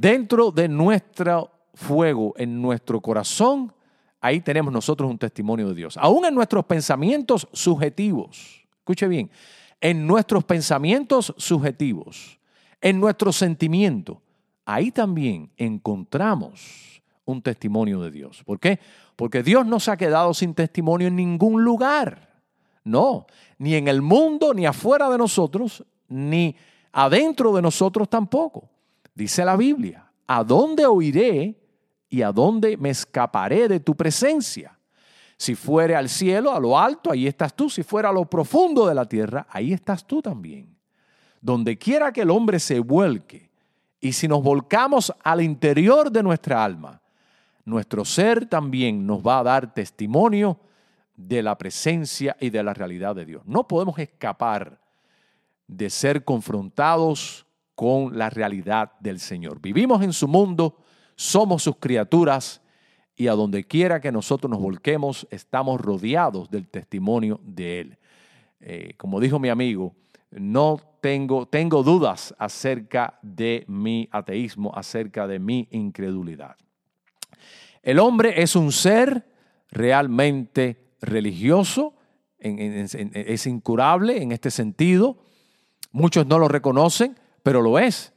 Dentro de nuestro fuego, en nuestro corazón, ahí tenemos nosotros un testimonio de Dios. Aún en nuestros pensamientos subjetivos, escuche bien, en nuestros pensamientos subjetivos, en nuestro sentimiento, ahí también encontramos un testimonio de Dios. ¿Por qué? Porque Dios no se ha quedado sin testimonio en ningún lugar. No, ni en el mundo, ni afuera de nosotros, ni adentro de nosotros tampoco. Dice la Biblia, ¿a dónde oiré y a dónde me escaparé de tu presencia? Si fuere al cielo, a lo alto, ahí estás tú. Si fuera a lo profundo de la tierra, ahí estás tú también. Donde quiera que el hombre se vuelque, y si nos volcamos al interior de nuestra alma, nuestro ser también nos va a dar testimonio de la presencia y de la realidad de Dios. No podemos escapar de ser confrontados con la realidad del Señor. Vivimos en su mundo, somos sus criaturas y a donde quiera que nosotros nos volquemos, estamos rodeados del testimonio de Él. Eh, como dijo mi amigo, no tengo, tengo dudas acerca de mi ateísmo, acerca de mi incredulidad. El hombre es un ser realmente religioso, es incurable en este sentido. Muchos no lo reconocen, pero lo es.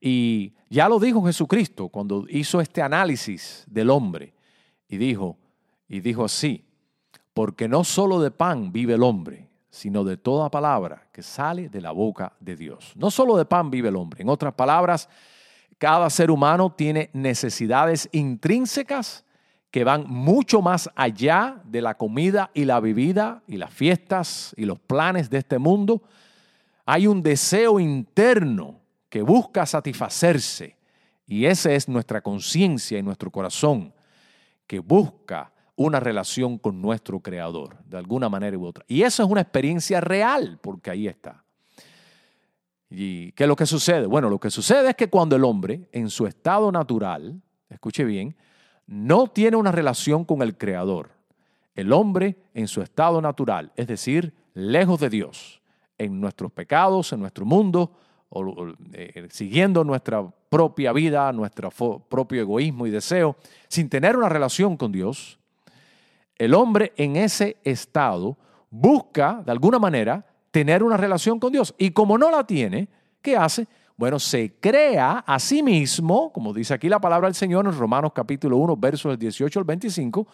Y ya lo dijo Jesucristo cuando hizo este análisis del hombre y dijo, y dijo así, porque no solo de pan vive el hombre, sino de toda palabra que sale de la boca de Dios. No solo de pan vive el hombre. En otras palabras, cada ser humano tiene necesidades intrínsecas que van mucho más allá de la comida y la bebida y las fiestas y los planes de este mundo hay un deseo interno que busca satisfacerse y esa es nuestra conciencia y nuestro corazón que busca una relación con nuestro Creador, de alguna manera u otra. Y eso es una experiencia real, porque ahí está. ¿Y qué es lo que sucede? Bueno, lo que sucede es que cuando el hombre, en su estado natural, escuche bien, no tiene una relación con el Creador, el hombre en su estado natural, es decir, lejos de Dios, en nuestros pecados, en nuestro mundo, o, eh, siguiendo nuestra propia vida, nuestro propio egoísmo y deseo, sin tener una relación con Dios, el hombre en ese estado busca, de alguna manera, tener una relación con Dios. Y como no la tiene, ¿qué hace? Bueno, se crea a sí mismo, como dice aquí la palabra del Señor en Romanos capítulo 1, versos del 18 al 25,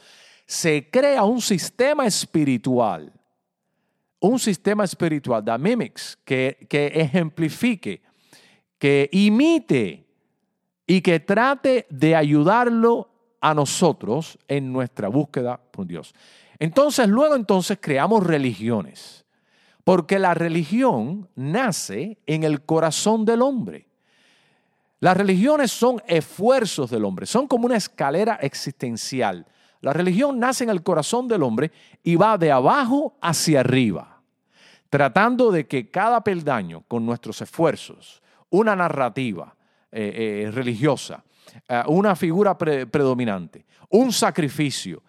se crea un sistema espiritual un sistema espiritual, da mimics, que, que ejemplifique, que imite y que trate de ayudarlo a nosotros en nuestra búsqueda por Dios. Entonces, luego entonces creamos religiones, porque la religión nace en el corazón del hombre. Las religiones son esfuerzos del hombre, son como una escalera existencial. La religión nace en el corazón del hombre y va de abajo hacia arriba, tratando de que cada peldaño, con nuestros esfuerzos, una narrativa eh, eh, religiosa, eh, una figura predominante, un sacrificio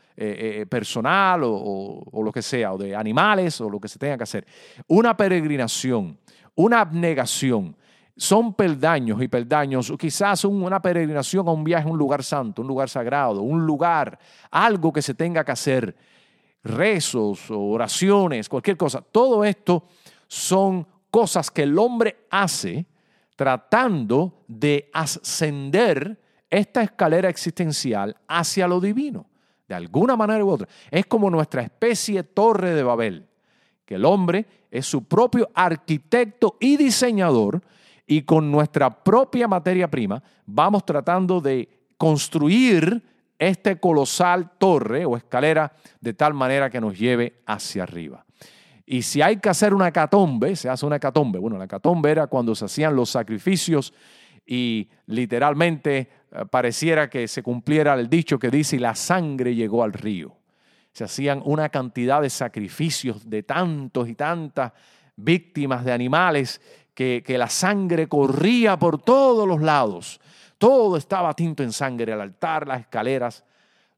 personal o, o lo que sea, o de animales o lo que se tenga que hacer, una peregrinación, una abnegación, son peldaños y peldaños, quizás una peregrinación a un viaje a un lugar santo, un lugar sagrado, un lugar, algo que se tenga que hacer, rezos, oraciones, cualquier cosa. Todo esto son cosas que el hombre hace tratando de ascender esta escalera existencial hacia lo divino, de alguna manera u otra. Es como nuestra especie torre de Babel, que el hombre es su propio arquitecto y diseñador y con nuestra propia materia prima vamos tratando de construir este colosal torre o escalera de tal manera que nos lleve hacia arriba. Y si hay que hacer una catombe, se hace una catombe. Bueno, la catombe era cuando se hacían los sacrificios y literalmente eh, pareciera que se cumpliera el dicho que dice, la sangre llegó al río. Se hacían una cantidad de sacrificios de tantos y tantas víctimas de animales que, que la sangre corría por todos los lados. Todo estaba tinto en sangre, el altar, las escaleras,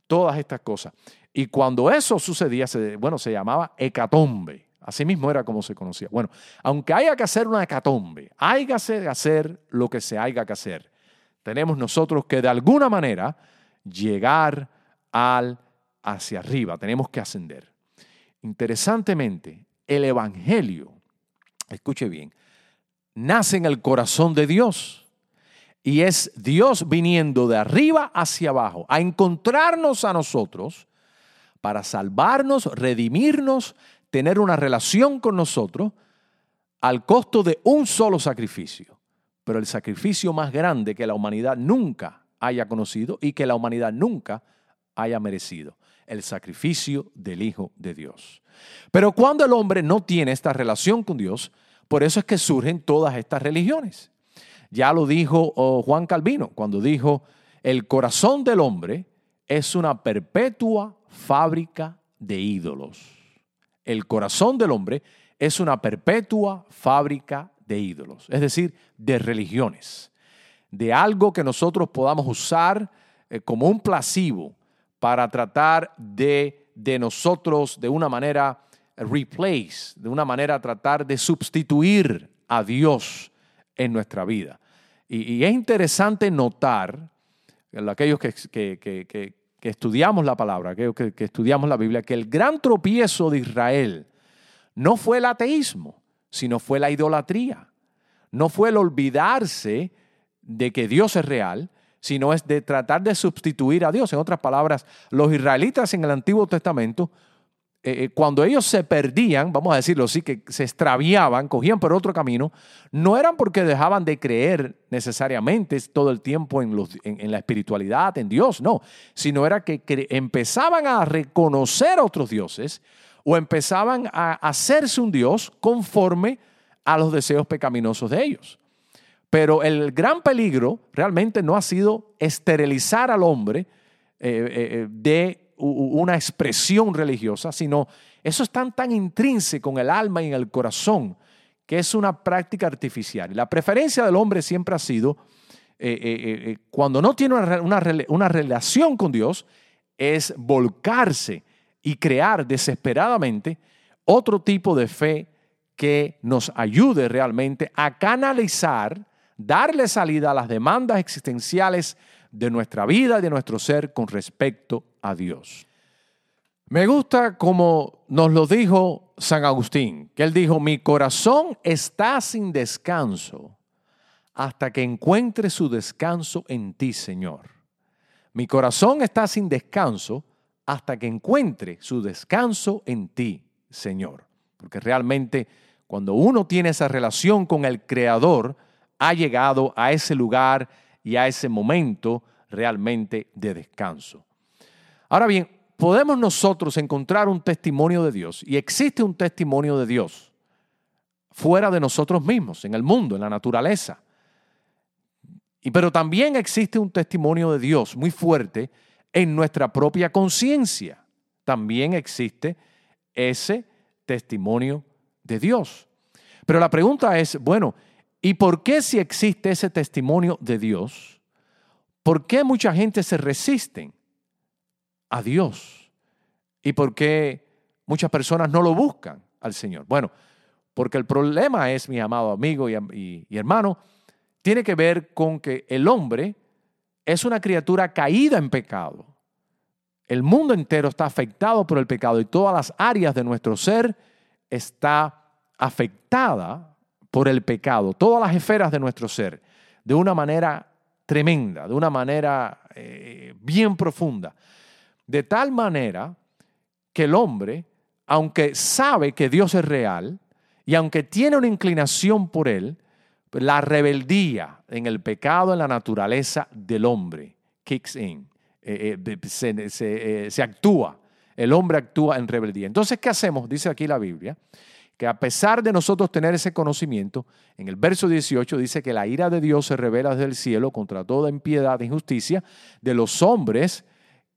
todas estas cosas. Y cuando eso sucedía, bueno, se llamaba hecatombe. Así mismo era como se conocía. Bueno, aunque haya que hacer una hecatombe, hay que hacer lo que se haya que hacer. Tenemos nosotros que de alguna manera llegar al hacia arriba, tenemos que ascender. Interesantemente, el Evangelio, escuche bien, nace en el corazón de Dios. Y es Dios viniendo de arriba hacia abajo a encontrarnos a nosotros para salvarnos, redimirnos, tener una relación con nosotros al costo de un solo sacrificio. Pero el sacrificio más grande que la humanidad nunca haya conocido y que la humanidad nunca haya merecido. El sacrificio del Hijo de Dios. Pero cuando el hombre no tiene esta relación con Dios, por eso es que surgen todas estas religiones. Ya lo dijo oh, Juan Calvino cuando dijo, el corazón del hombre es una perpetua fábrica de ídolos. El corazón del hombre es una perpetua fábrica de ídolos, es decir, de religiones, de algo que nosotros podamos usar eh, como un placebo para tratar de, de nosotros de una manera replace, de una manera tratar de sustituir a Dios en nuestra vida. Y, es interesante notar, aquellos que, estudiamos la palabra, aquellos que, estudiamos la Biblia, que el gran tropiezo de Israel no fue el ateísmo, sino fue la idolatría. No fue el olvidarse de que Dios es real, sino es de tratar de sustituir a Dios. En otras palabras, los israelitas en el Antiguo Testamento eh, eh, cuando ellos se perdían, vamos a decirlo así, que se extraviaban, cogían por otro camino, no eran porque dejaban de creer necesariamente todo el tiempo en, la espiritualidad, en Dios, no, sino era que empezaban a reconocer a otros dioses o empezaban a hacerse un Dios conforme a los deseos pecaminosos de ellos. Pero el gran peligro realmente no ha sido esterilizar al hombre eh, de una expresión religiosa, sino eso es tan, tan intrínseco en el alma y en el corazón que es una práctica artificial. La preferencia del hombre siempre ha sido, eh, eh, eh, cuando no tiene una, una relación con Dios, es volcarse y crear desesperadamente otro tipo de fe que nos ayude realmente a canalizar, darle salida a las demandas existenciales de nuestra vida y de nuestro ser con respecto a Dios. Me gusta como nos lo dijo San Agustín, que él dijo, mi corazón está sin descanso hasta que encuentre su descanso en ti, Señor. Mi corazón está sin descanso hasta que encuentre su descanso en ti, Señor. Porque realmente cuando uno tiene esa relación con el Creador, ha llegado a ese lugar y a ese momento realmente de descanso. Ahora bien, podemos nosotros encontrar un testimonio de Dios y existe un testimonio de Dios fuera de nosotros mismos, en el mundo, en la naturaleza. Y, pero también existe un testimonio de Dios muy fuerte en nuestra propia conciencia. También existe ese testimonio de Dios. Pero la pregunta es, bueno, ¿y por qué si existe ese testimonio de Dios? ¿Por qué mucha gente se resisten a Dios? ¿Y por qué muchas personas no lo buscan al Señor? Bueno, porque el problema es, mi amado amigo y, hermano, tiene que ver con que el hombre es una criatura caída en pecado. El mundo entero está afectado por el pecado y todas las áreas de nuestro ser está afectada por el pecado, todas las esferas de nuestro ser, de una manera tremenda, de una manera eh, bien profunda. De tal manera que el hombre, aunque sabe que Dios es real y aunque tiene una inclinación por él, la rebeldía en el pecado, en la naturaleza del hombre, kicks in, eh, eh, se actúa. El hombre actúa en rebeldía. Entonces, ¿qué hacemos? Dice aquí la Biblia que a pesar de nosotros tener ese conocimiento, en el verso 18 dice que la ira de Dios se revela desde el cielo contra toda impiedad e injusticia de los hombres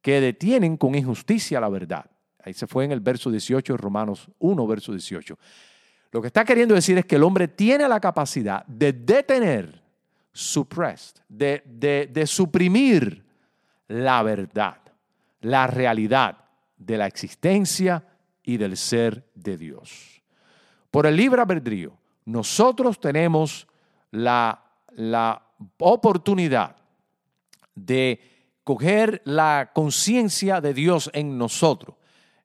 que detienen con injusticia la verdad. Ahí se fue en el verso 18 de Romanos 1, verso 18. Lo que está queriendo decir es que el hombre tiene la capacidad de detener, suppressed, de, de, de suprimir la verdad, la realidad de la existencia y del ser de Dios. Por el libre albedrío, nosotros tenemos la, la oportunidad de coger la conciencia de Dios en nosotros,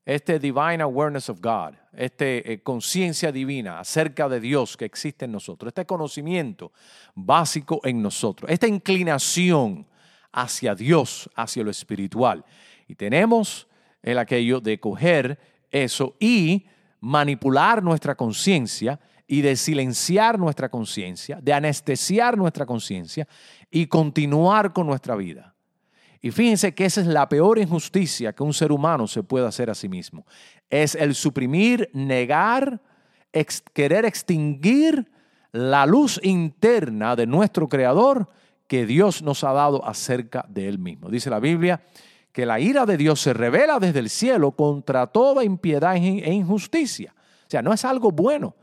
este divine awareness of God, esta eh, conciencia divina acerca de Dios que existe en nosotros, este conocimiento básico en nosotros, esta inclinación hacia Dios, hacia lo espiritual. Y tenemos el aquello de coger eso y manipular nuestra conciencia y de silenciar nuestra conciencia, de anestesiar nuestra conciencia y continuar con nuestra vida. Y fíjense que esa es la peor injusticia que un ser humano se puede hacer a sí mismo. Es el suprimir, negar, querer extinguir la luz interna de nuestro Creador que Dios nos ha dado acerca de Él mismo. Dice la Biblia que la ira de Dios se revela desde el cielo contra toda impiedad e injusticia. O sea, no es algo bueno.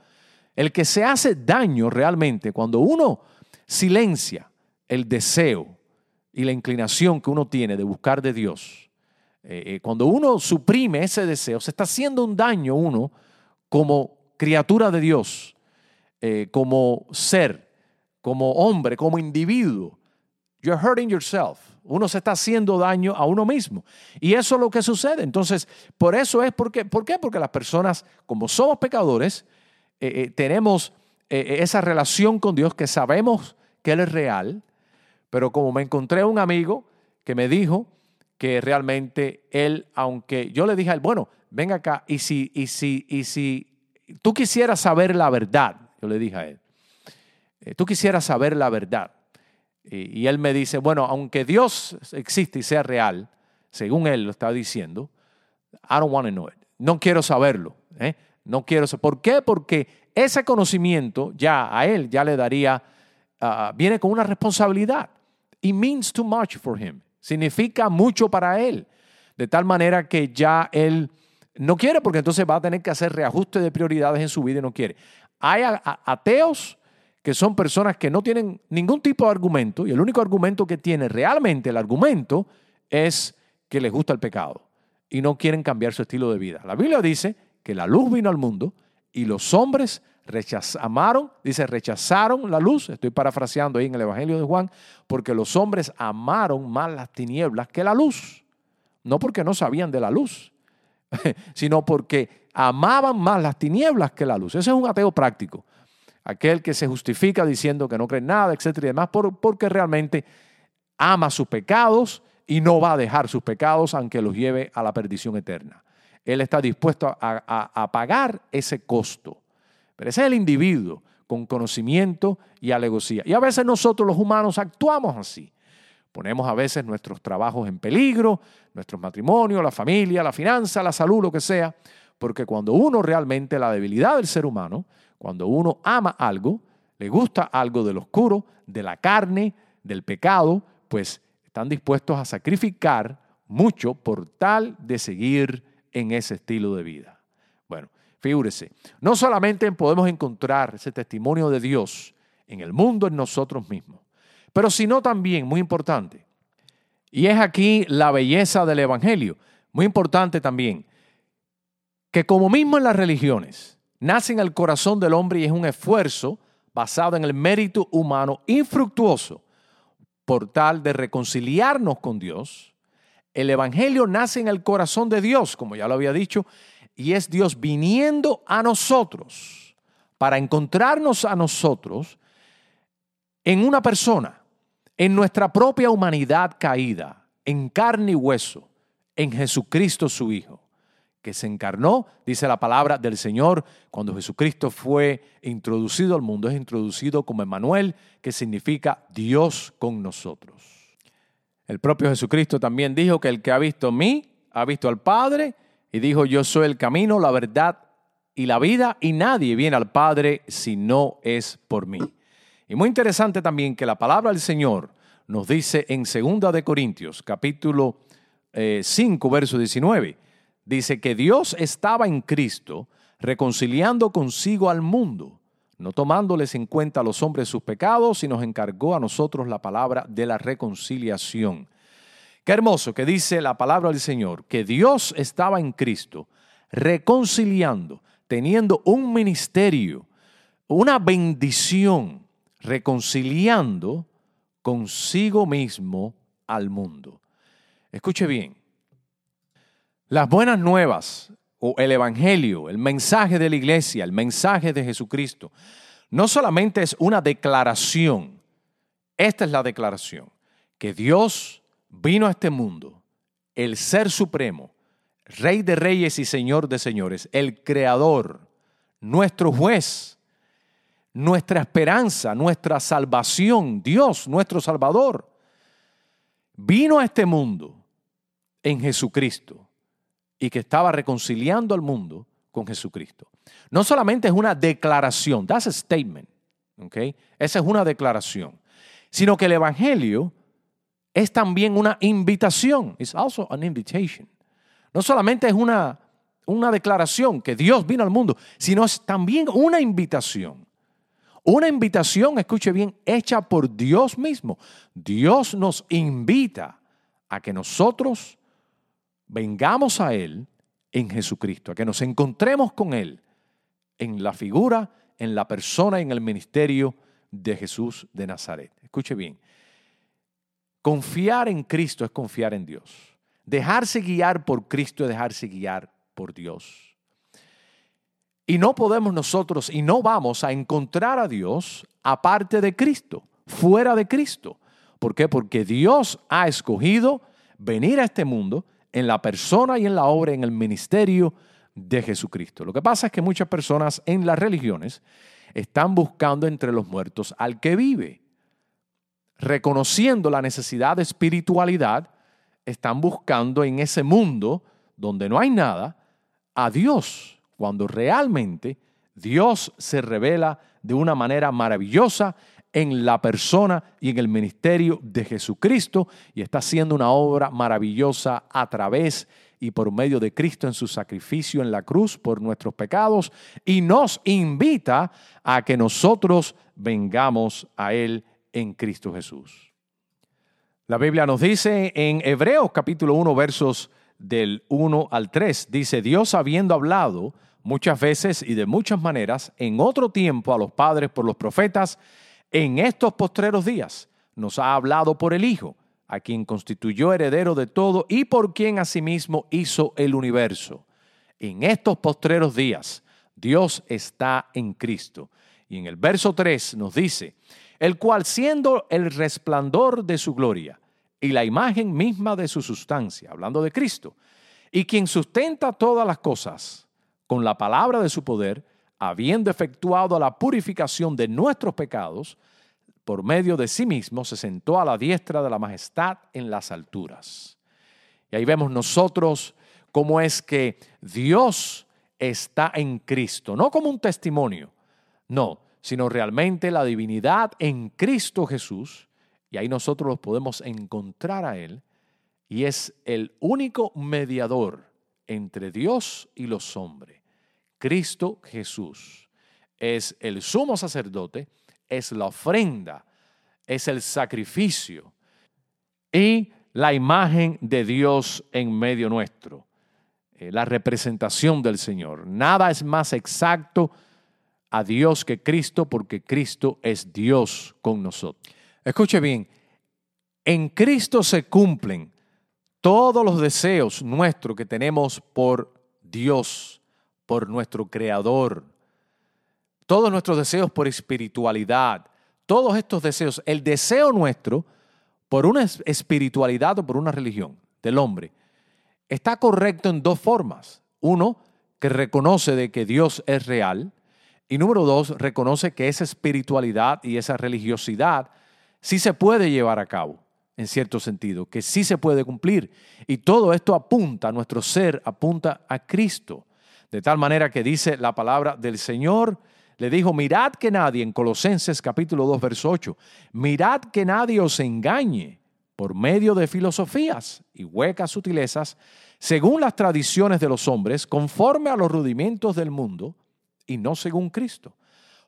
El que se hace daño realmente cuando uno silencia el deseo y la inclinación que uno tiene de buscar de Dios, eh, eh, cuando uno suprime ese deseo, se está haciendo un daño uno como criatura de Dios, eh, como ser, como hombre, como individuo. You're hurting yourself uno se está haciendo daño a uno mismo. Y eso es lo que sucede. Entonces, por eso es porque, ¿por qué? Porque las personas, como somos pecadores, tenemos esa relación con Dios que sabemos que Él es real, pero como me encontré un amigo que me dijo que realmente él, aunque yo le dije a él, bueno, ven acá, y si, y si, y si tú quisieras saber la verdad, yo le dije a él, tú quisieras saber la verdad, y, él me dice, bueno, aunque Dios existe y sea real, según él lo está diciendo, I don't want to know it. No quiero saberlo. ¿eh? No quiero saber. ¿Por qué? Porque ese conocimiento ya a él ya le daría, ah, viene con una responsabilidad. It means too much for him. Significa mucho para él. De tal manera que ya él no quiere porque entonces va a tener que hacer reajuste de prioridades en su vida y no quiere. Hay ateos que son personas que no tienen ningún tipo de argumento y el único argumento que tiene realmente el argumento es que les gusta el pecado y no quieren cambiar su estilo de vida. La Biblia dice que la luz vino al mundo y los hombres amaron, dice, rechazaron la luz, estoy parafraseando ahí en el Evangelio de Juan, porque los hombres amaron más las tinieblas que la luz. No porque no sabían de la luz, sino porque amaban más las tinieblas que la luz. Ese es un ateo práctico aquel que se justifica diciendo que no cree en nada, etcétera y demás, porque realmente ama sus pecados y no va a dejar sus pecados aunque los lleve a la perdición eterna. Él está dispuesto a, pagar ese costo. Pero ese es el individuo con conocimiento y alegocía. Y a veces nosotros los humanos actuamos así. Ponemos a veces nuestros trabajos en peligro, nuestros matrimonios, la familia, la finanza, la salud, lo que sea, porque cuando uno realmente la debilidad del ser humano cuando uno ama algo, le gusta algo del oscuro, de la carne, del pecado, pues están dispuestos a sacrificar mucho por tal de seguir en ese estilo de vida. Figúrese, no solamente podemos encontrar ese testimonio de Dios en el mundo, en nosotros mismos, pero sino también, muy importante, y es aquí la belleza del Evangelio, muy importante también, que como mismo en las religiones, nace en el corazón del hombre y es un esfuerzo basado en el mérito humano infructuoso por tal de reconciliarnos con Dios. El Evangelio nace en el corazón de Dios, como ya lo había dicho, y es Dios viniendo a nosotros para encontrarnos a nosotros en una persona, en nuestra propia humanidad caída, en carne y hueso, en Jesucristo su Hijo, que se encarnó, dice la palabra del Señor, cuando Jesucristo fue introducido al mundo, es introducido como Emmanuel, que significa Dios con nosotros. El propio Jesucristo también dijo que el que ha visto a mí, ha visto al Padre, y dijo, yo soy el camino, la verdad y la vida, y nadie viene al Padre si no es por mí. Y muy interesante también que la palabra del Señor nos dice en 2 de Corintios, capítulo 5, eh, verso 19, dice que Dios estaba en Cristo reconciliando consigo al mundo, no tomándoles en cuenta a los hombres sus pecados, y nos encargó a nosotros la palabra de la reconciliación. Qué hermoso que dice la palabra del Señor, que Dios estaba en Cristo reconciliando, teniendo un ministerio, una bendición, reconciliando consigo mismo al mundo. Escuche bien, las buenas nuevas o el Evangelio, el mensaje de la iglesia, el mensaje de Jesucristo, no solamente es una declaración, esta es la declaración, que Dios vino a este mundo, el Ser Supremo, Rey de Reyes y Señor de Señores, el Creador, nuestro juez, nuestra esperanza, nuestra salvación, Dios, nuestro Salvador, vino a este mundo en Jesucristo y que estaba reconciliando al mundo con Jesucristo. No solamente es una declaración, that's a statement, okay? Esa es una declaración, sino que el Evangelio es también una invitación, it's also an invitation. No solamente es una, una declaración que Dios vino al mundo, sino es también una invitación. Una invitación, escuche bien, hecha por Dios mismo. Dios nos invita a que nosotros vengamos a Él en Jesucristo, a que nos encontremos con Él en la figura, en la persona, en el ministerio de Jesús de Nazaret. Escuche bien, confiar en Cristo es confiar en Dios. Dejarse guiar por Cristo es dejarse guiar por Dios. Y no podemos nosotros y no vamos a encontrar a Dios aparte de Cristo, fuera de Cristo. ¿Por qué? Porque Dios ha escogido venir a este mundo en la persona y en la obra, en el ministerio de Jesucristo. Lo que pasa es que muchas personas en las religiones están buscando entre los muertos al que vive. Reconociendo la necesidad de espiritualidad, están buscando en ese mundo donde no hay nada a Dios, cuando realmente Dios se revela de una manera maravillosa en la persona y en el ministerio de Jesucristo y está haciendo una obra maravillosa a través y por medio de Cristo en su sacrificio en la cruz por nuestros pecados y nos invita a que nosotros vengamos a Él en Cristo Jesús. La Biblia nos dice en Hebreos capítulo 1 versos del 1 al 3, dice Dios habiendo hablado muchas veces y de muchas maneras en otro tiempo a los padres por los profetas, en estos postreros días nos ha hablado por el Hijo, a quien constituyó heredero de todo y por quien asimismo hizo el universo. En estos postreros días Dios está en Cristo. Y en el verso 3 nos dice, el cual siendo el resplandor de su gloria y la imagen misma de su sustancia, hablando de Cristo, y quien sustenta todas las cosas con la palabra de su poder, habiendo efectuado la purificación de nuestros pecados, por medio de sí mismo se sentó a la diestra de la majestad en las alturas. Y ahí vemos nosotros cómo es que Dios está en Cristo, no como un testimonio, no, sino realmente la divinidad en Cristo Jesús. Y ahí nosotros los podemos encontrar a Él. Y es el único mediador entre Dios y los hombres. Cristo Jesús es el sumo sacerdote, es la ofrenda, es el sacrificio y la imagen de Dios en medio nuestro, eh, la representación del Señor. Nada es más exacto a Dios que Cristo porque Cristo es Dios con nosotros. Escuche bien, en Cristo se cumplen todos los deseos nuestros que tenemos por Dios por nuestro Creador. todos nuestros deseos por espiritualidad, todos estos deseos, el deseo nuestro por una espiritualidad o por una religión del hombre, está correcto en dos formas. Uno, que reconoce de que Dios es real. Y número dos, reconoce que esa espiritualidad y esa religiosidad sí se puede llevar a cabo, en cierto sentido, que sí se puede cumplir. Y todo esto apunta, nuestro ser apunta a Cristo. De tal manera que dice la palabra del Señor, le dijo, mirad que nadie, en Colosenses capítulo 2, verso 8, mirad que nadie os engañe por medio de filosofías y huecas sutilezas, según las tradiciones de los hombres, conforme a los rudimentos del mundo, y no según Cristo.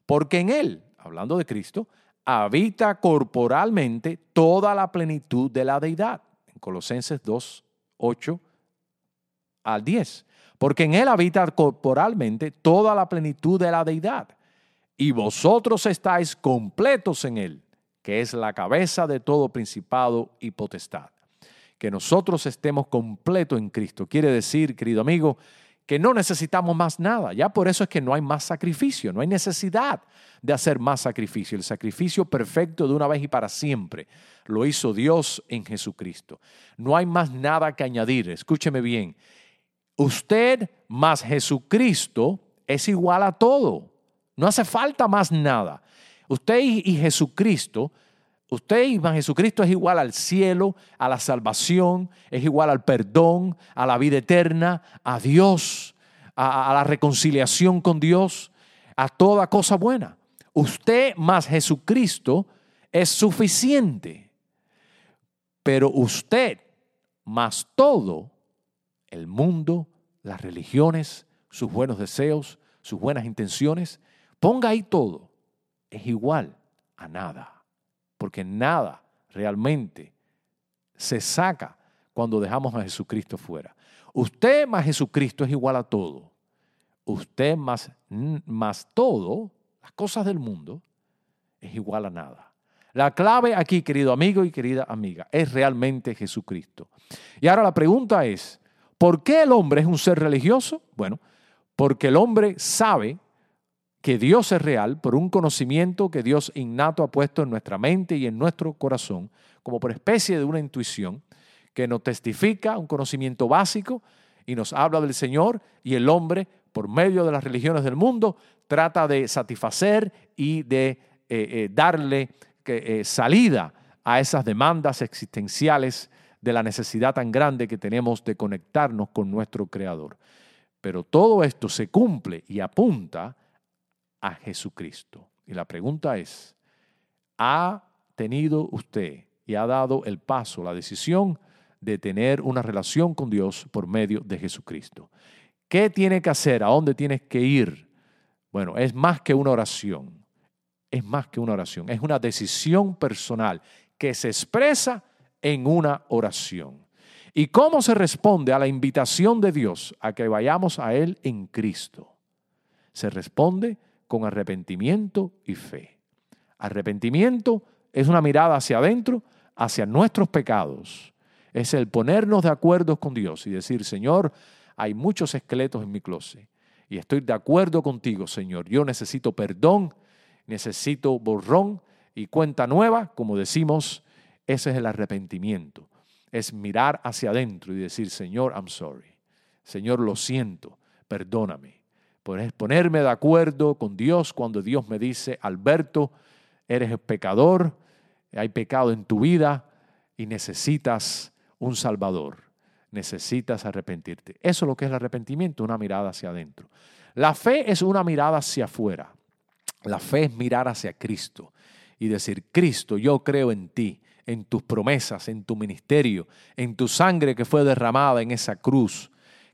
Porque en Él, hablando de Cristo, habita corporalmente toda la plenitud de la deidad. En Colosenses 2, 8 al 10. Porque en Él habita corporalmente toda la plenitud de la deidad. Y vosotros estáis completos en Él, que es la cabeza de todo principado y potestad. Que nosotros estemos completos en Cristo. Quiere decir, querido amigo, que no necesitamos más nada. Ya por eso es que no hay más sacrificio, no hay necesidad de hacer más sacrificio. El sacrificio perfecto de una vez y para siempre lo hizo Dios en Jesucristo. No hay más nada que añadir. Escúcheme bien. Usted más Jesucristo es igual a todo. No hace falta más nada. Usted y Jesucristo Usted y Jesucristo es igual al cielo, a la salvación, es igual al perdón, a la vida eterna, a Dios, a, a, la reconciliación con Dios, a toda cosa buena. Usted más Jesucristo es suficiente. Pero usted más todo, el mundo, las religiones, sus buenos deseos, sus buenas intenciones, ponga ahí todo, es igual a nada porque nada realmente se saca cuando dejamos a Jesucristo fuera. Usted más Jesucristo es igual a todo. Usted más, más todo, las cosas del mundo, es igual a nada. La clave aquí, querido amigo y querida amiga, es realmente Jesucristo. Y ahora la pregunta es, ¿por qué el hombre es un ser religioso? Bueno, porque el hombre sabe que Dios es real por un conocimiento que Dios innato ha puesto en nuestra mente y en nuestro corazón, como por especie de una intuición que nos testifica un conocimiento básico y nos habla del Señor y el hombre, por medio de las religiones del mundo, trata de satisfacer y de eh, eh, darle eh, salida a esas demandas existenciales de la necesidad tan grande que tenemos de conectarnos con nuestro Creador. Pero todo esto se cumple y apunta a Jesucristo. Y la pregunta es, ¿ha tenido usted y ha dado el paso, la decisión de tener una relación con Dios por medio de Jesucristo? ¿Qué tiene que hacer? ¿A dónde tienes que ir? Bueno, es más que una oración. Es más que una oración. Es una decisión personal que se expresa en una oración. ¿Y cómo se responde a la invitación de Dios a que vayamos a Él en Cristo? Se responde con arrepentimiento y fe. Arrepentimiento es una mirada hacia adentro, hacia nuestros pecados. Es el ponernos de acuerdo con Dios y decir, Señor, hay muchos esqueletos en mi closet y estoy de acuerdo contigo, Señor. Yo necesito perdón, necesito borrón y cuenta nueva, como decimos, ese es el arrepentimiento. Es mirar hacia adentro y decir, Señor, I'm sorry. Señor, lo siento, perdóname ponerme de acuerdo con Dios cuando Dios me dice, Alberto, eres pecador, hay pecado en tu vida y necesitas un Salvador, necesitas arrepentirte. Eso es lo que es el arrepentimiento, una mirada hacia adentro. La fe es una mirada hacia afuera. La fe es mirar hacia Cristo y decir, Cristo, yo creo en ti, en tus promesas, en tu ministerio, en tu sangre que fue derramada en esa cruz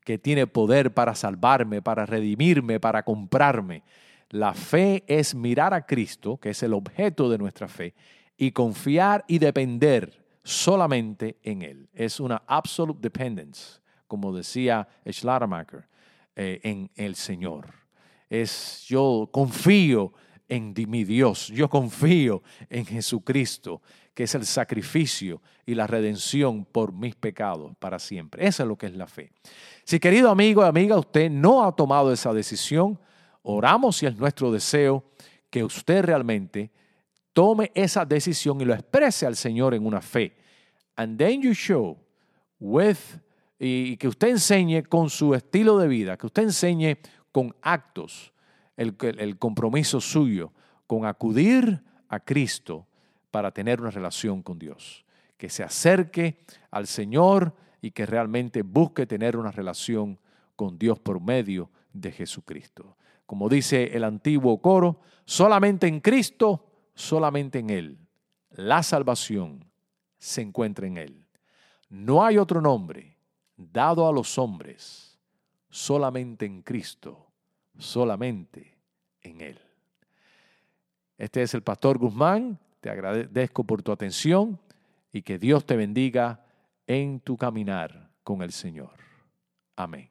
que tiene poder para salvarme, para redimirme, para comprarme. La fe es mirar a Cristo, que es el objeto de nuestra fe, y confiar y depender solamente en Él. Es una absolute dependence, como decía Schleiermacher, eh, en el Señor. Es yo confío en mi Dios, yo confío en Jesucristo, que es el sacrificio y la redención por mis pecados para siempre. Eso es lo que es la fe. Si querido amigo y amiga, usted no ha tomado esa decisión, oramos y es nuestro deseo que usted realmente tome esa decisión y lo exprese al Señor en una fe. And then you show with, y que usted enseñe con su estilo de vida, que usted enseñe con actos el, compromiso suyo con acudir a Cristo para tener una relación con Dios. Que se acerque al Señor y que realmente busque tener una relación con Dios por medio de Jesucristo. Como dice el antiguo coro, solamente en Cristo, solamente en Él. La salvación se encuentra en Él. No hay otro nombre dado a los hombres, solamente en Cristo, solamente en Él. Este es el pastor Guzmán. Te agradezco por tu atención y que Dios te bendiga en tu caminar con el Señor. Amén.